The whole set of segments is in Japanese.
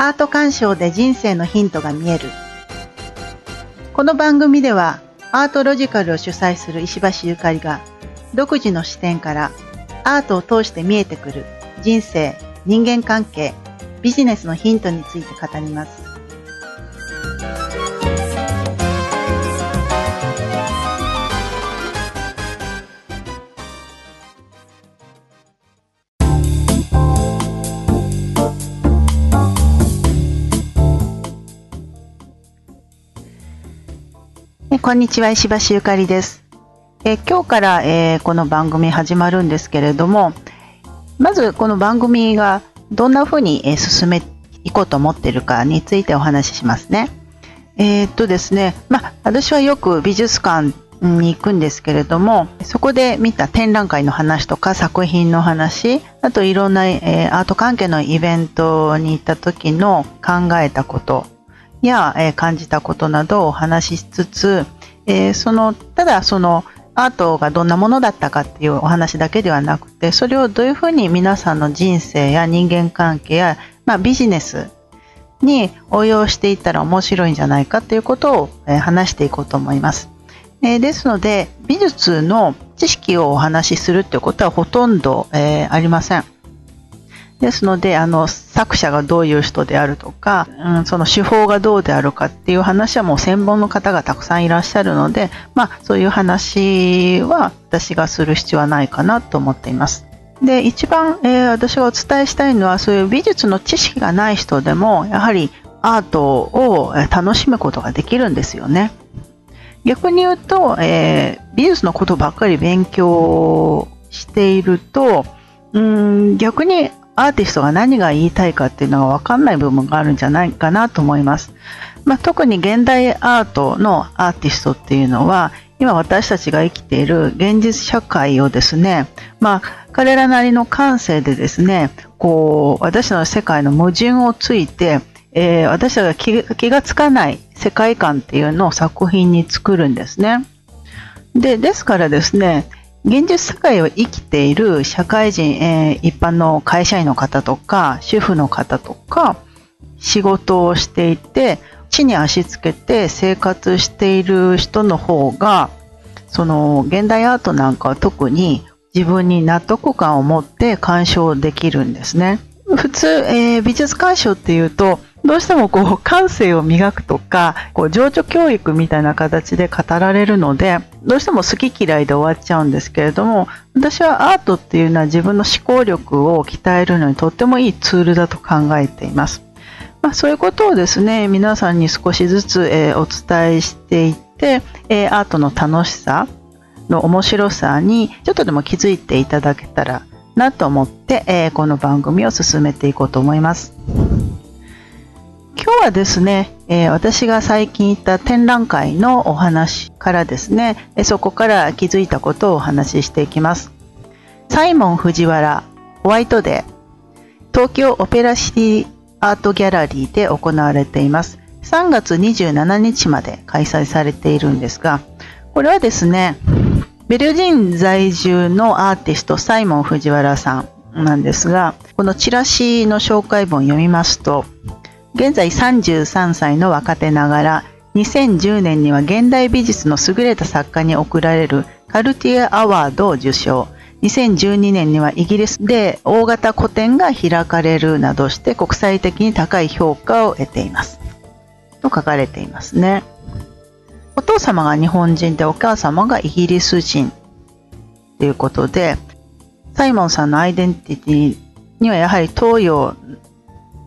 アート鑑賞で人生のヒントが見えるこの番組ではアートロジカルを主催する石橋ゆかりが独自の視点からアートを通して見えてくる人生、人間関係、ビジネスのヒントについて語ります。こんにちは、石橋ゆかりです。え今日から、えー、この番組始まるんですけれども、まずこの番組がどんな風に、え進めていこうと思ってるかについてお話ししますね。えー、っとですね、ま、私はよく美術館に行くんですけれども、そこで見た展覧会の話とか作品の話、あといろんな、えー、アート関係のイベントに行った時の考えたことや、えー、感じたことなどをお話ししつつ、えー、そのただそのアートがどんなものだったかっていうお話だけではなくてそれをどういうふうに皆さんの人生や人間関係や、まあ、ビジネスに応用していったら面白いんじゃないかということを、えー、話していこうと思います。えー、ですので美術の知識をお話しするということはほとんど、えー、ありません。ですので、あの、作者がどういう人であるとか、うん、その手法がどうであるかっていう話はもう専門の方がたくさんいらっしゃるので、まあ、そういう話は私がする必要はないかなと思っています。で、一番、えー、私がお伝えしたいのは、そういう美術の知識がない人でも、やはりアートを楽しむことができるんですよね。逆に言うと、えー、美術のことばっかり勉強していると、うん逆にアーティストが何が言いたいかっていうのが分かんない部分があるんじゃないかなと思います。まあ、特に現代アートのアーティストっていうのは今私たちが生きている現実社会をですね、まあ、彼らなりの感性でですね、こう、私の世界の矛盾をついて、えー、私たちが気がつかない世界観っていうのを作品に作るんですね。で、ですからですね、現実社会を生きている社会人、えー、一般の会社員の方とか、主婦の方とか、仕事をしていて、地に足つけて生活している人の方が、その現代アートなんかは特に自分に納得感を持って鑑賞できるんですね。普通、えー、美術鑑賞っていうと、どうしてもこう感性を磨くとか、こう情緒教育みたいな形で語られるので、どうしても好き嫌いで終わっちゃうんですけれども、私はアートっていうのは自分の思考力を鍛えるのにとってもいいツールだと考えています。まあ、そういうことをですね、皆さんに少しずつ、えー、お伝えしていって、えー、アートの楽しさの面白さにちょっとでも気づいていただけたらなと思って、えー、この番組を進めていこうと思います。今日はですね、えー、私が最近行った展覧会のお話からですね、そこから気づいたことをお話ししていきます。サイモン藤原ホワイトデー東京オペラシティアートギャラリーで行われています。3月27日まで開催されているんですが、これはですね、ベルリン在住のアーティストサイモン藤原さんなんですが、このチラシの紹介文を読みますと、現在33歳の若手ながら、2010年には現代美術の優れた作家に贈られるカルティエアワードを受賞。2012年にはイギリスで大型個展が開かれるなどして国際的に高い評価を得ています。と書かれていますね。お父様が日本人でお母様がイギリス人ということで、サイモンさんのアイデンティティにはやはり東洋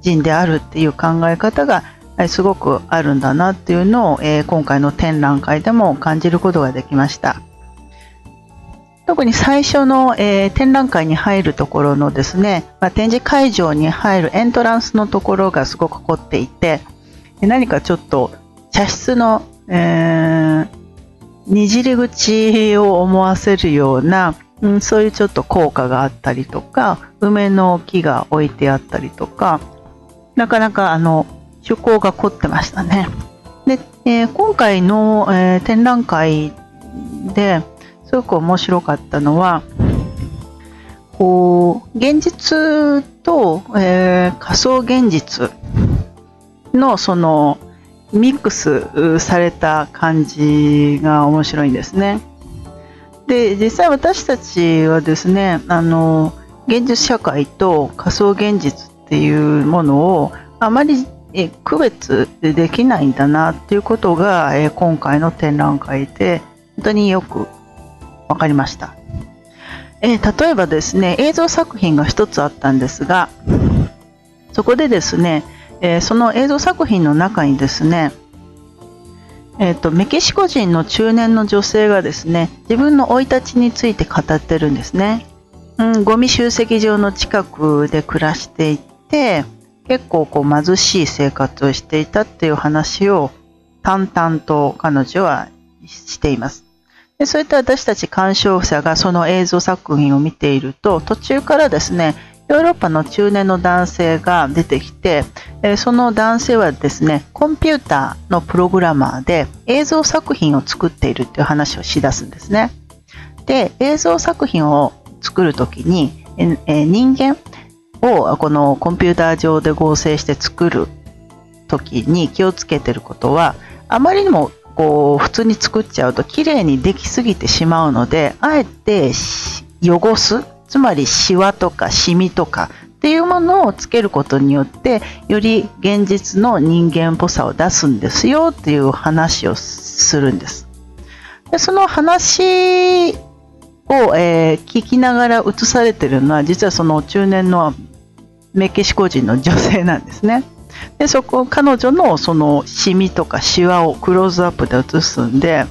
人であるっていう考え方がすごくあるんだなっていうのを、えー、今回の展覧会でも感じることができました。特に最初の、えー、展覧会に入るところのですね、まあ、展示会場に入るエントランスのところがすごく凝っていて、何かちょっと茶室の、えー、にじり口を思わせるような、うん、そういうちょっと効果があったりとか、梅の木が置いてあったりとか、なかなかあの趣向が凝ってましたね。で、えー、今回の、えー、展覧会ですごく面白かったのは、こう、現実と、えー、仮想現実のそのミックスされた感じが面白いんですね。で実際私たちはですねあの現実社会と仮想現実っていうものをあまり区別できないんだなっていうことが今回の展覧会で本当によく分かりました。え例えばですね映像作品が一つあったんですがそこでですね、えその映像作品の中にですねえーと、メキシコ人の中年の女性がですね自分の生い立ちについて語ってるんですね、うん、ゴミ集積場の近くで暮らしていて結構こう貧しい生活をしていたっていう話を淡々と彼女はしていますでそういった私たち鑑賞者がその映像作品を見ていると途中からですねヨーロッパの中年の男性が出てきて、えその男性はですね、コンピューターのプログラマーで映像作品を作っているっていう話をしだすんですね。で、映像作品を作るときに、え人間をこのコンピューター上で合成して作るときに気をつけてることは、あまりにもこう普通に作っちゃうと綺麗にできすぎてしまうので、あえて汚すつまりシワとかシミとかっていうものをつけることによってより現実の人間っぽさを出すんですよっていう話をするんです。でその話を、えー、聞きながら映されてるのは実はその中年のメキシコ人の女性なんですね。でそこ彼女のそのシミとかシワをクローズアップで映すんで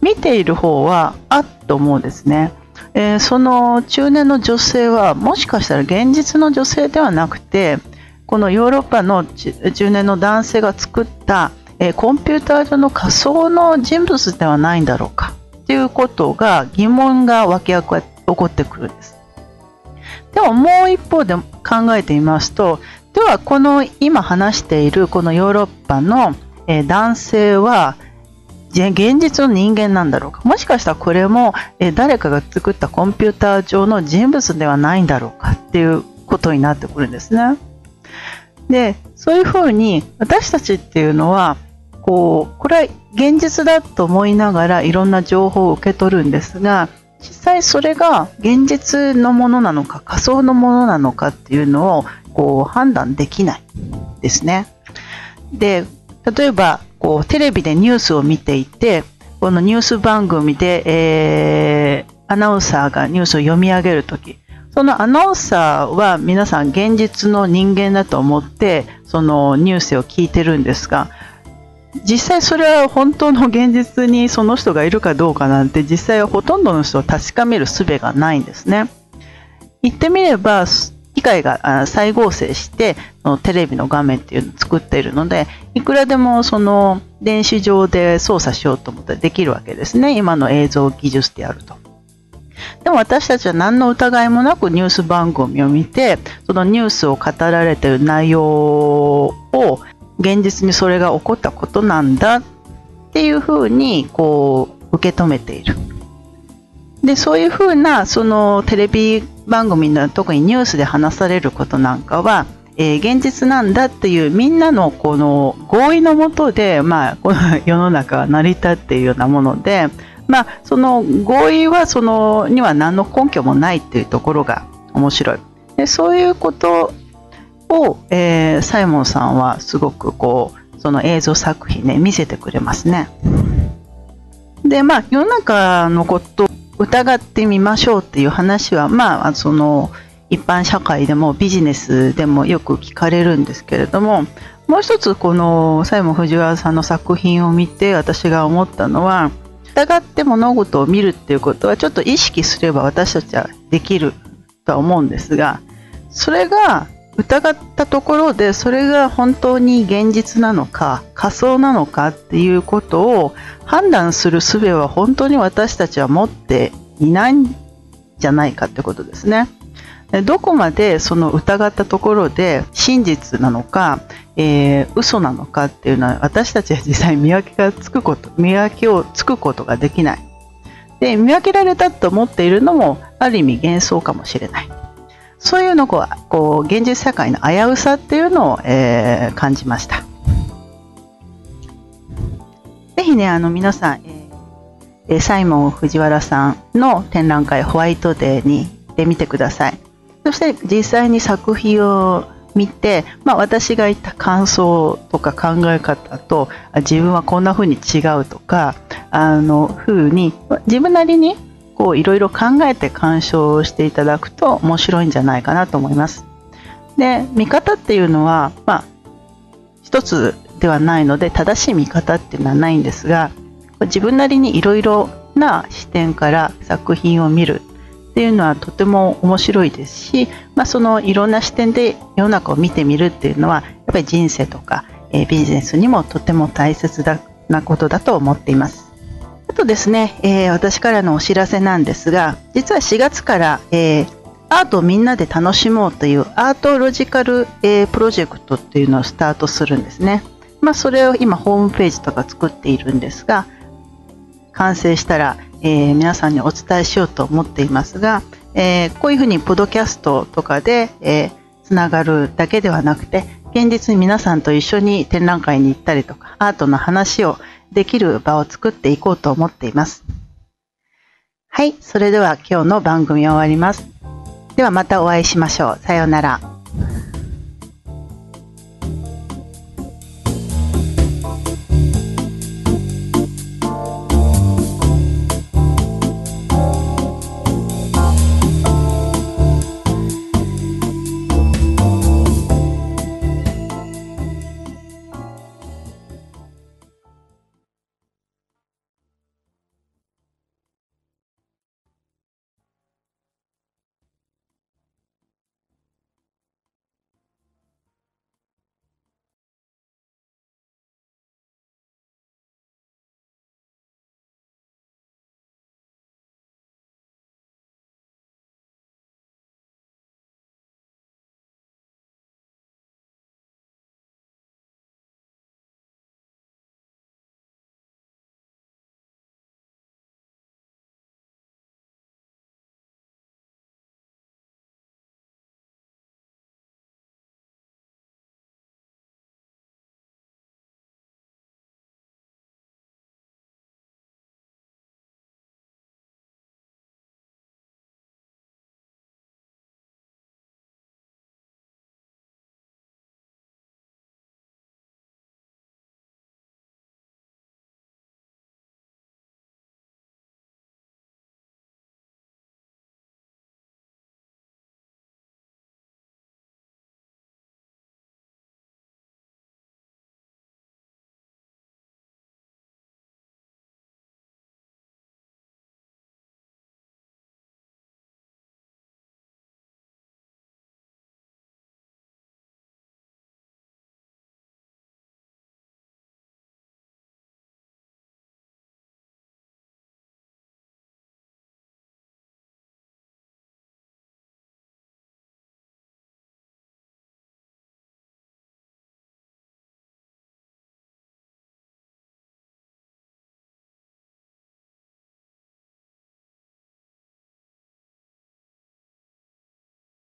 見ている方はあっと思うんですね。えー、その中年の女性はもしかしたら現実の女性ではなくてこのヨーロッパの中年の男性が作った、えー、コンピューター上の仮想の人物ではないんだろうかということが疑問が湧き起こってくるんです。でももう一方で考えてみますとではこの今話しているこのヨーロッパの、男性は現実の人間なんだろうか？もしかしたらこれも、誰かが作ったコンピューター上の人物ではないんだろうか？っていうことになってくるんですね。でそういうふうに私たちっていうのはこうこれは現実だと思いながらいろんな情報を受け取るんですが実際それが現実のものなのか仮想のものなのかっていうのをこう判断できないですね。で例えばこうテレビでニュースを見ていてこのニュース番組で、えー、アナウンサーがニュースを読み上げるときそのアナウンサーは皆さん現実の人間だと思ってそのニュースを聞いてるんですが実際それは本当の現実にその人がいるかどうかなんて実際はほとんどの人を確かめる術がないんですね。言ってみれば機械が再合成してテレビの画面っていうのを作っているのでいくらでもその電子上で操作しようと思ったらできるわけですね今の映像技術であると。でも私たちは何の疑いもなくニュース番組を見てそのニュースを語られている内容現実にそれが起こったことなんだっていうふうにこう受け止めている。でそういうふうなそのテレビ番組の特にニュースで話されることなんかは、えー、現実なんだっていうみんなのこの合意のもとで、まあ、この 世の中は成り立っているようなもので、まあ、その合意はそのには何の根拠もないっていうところが面白い。でそういうことを、えー、サイモンさんはすごくこうその映像作品ね見せてくれますね。でまあ世の中のこと疑ってみましょうっていう話は、まあ、その一般社会でもビジネスでもよく聞かれるんですけれどももう一つこの西門藤原さんの作品を見て私が思ったのは疑って物事を見るっていうことはちょっと意識すれば私たちはできるとは思うんですがそれが疑ったところでそれが本当に現実なのか仮想なのかっていうことを判断する術は本当に私たちは持っていないんじゃないかってことですね。どこまでその疑ったところで真実なのか、えー、嘘なのかっていうのは私たちは実際見分けがつくこと見分けをつくことができないで見分けられたと思っているのもある意味幻想かもしれないそういうのをこう現実社会の危うさっていうのを、えー、感じました。ぜひね、あの皆さん、えー、サイモン藤原さんの展覧会ホワイトデーに行ってみてください。そして実際に作品を見て、まあ、私が言った感想とか考え方と自分はこんな風に違うとかあの風に自分なりにこういろいろ考えて鑑賞していただくと面白いんじゃないかなと思います。で見方っていうのは、まあ、一つではないので正しい見方っていうのはないんですが自分なりにいろいろな視点から作品を見るっていうのはとても面白いですし、まあ、そのいろんな視点で世の中を見てみるっていうのはやっぱり人生とか、え、ビジネスにもとても大切なことだと思っています。あとですね、えー、私からのお知らせなんですが実は4月から、えー、アートをみんなで楽しもうというアートロジカル、えー、プロジェクトっていうのをスタートするんですね。まあ、それを今ホームページとか作っているんですが完成したらえー、皆さんにお伝えしようと思っていますが、えー、こういうふうにポドキャストとかで、え、つながるだけではなくて現実に皆さんと一緒に展覧会に行ったりとかアートの話をできる場を作っていこうと思っています。はいそれでは今日の番組終わります。ではまたお会いしましょう。さようなら。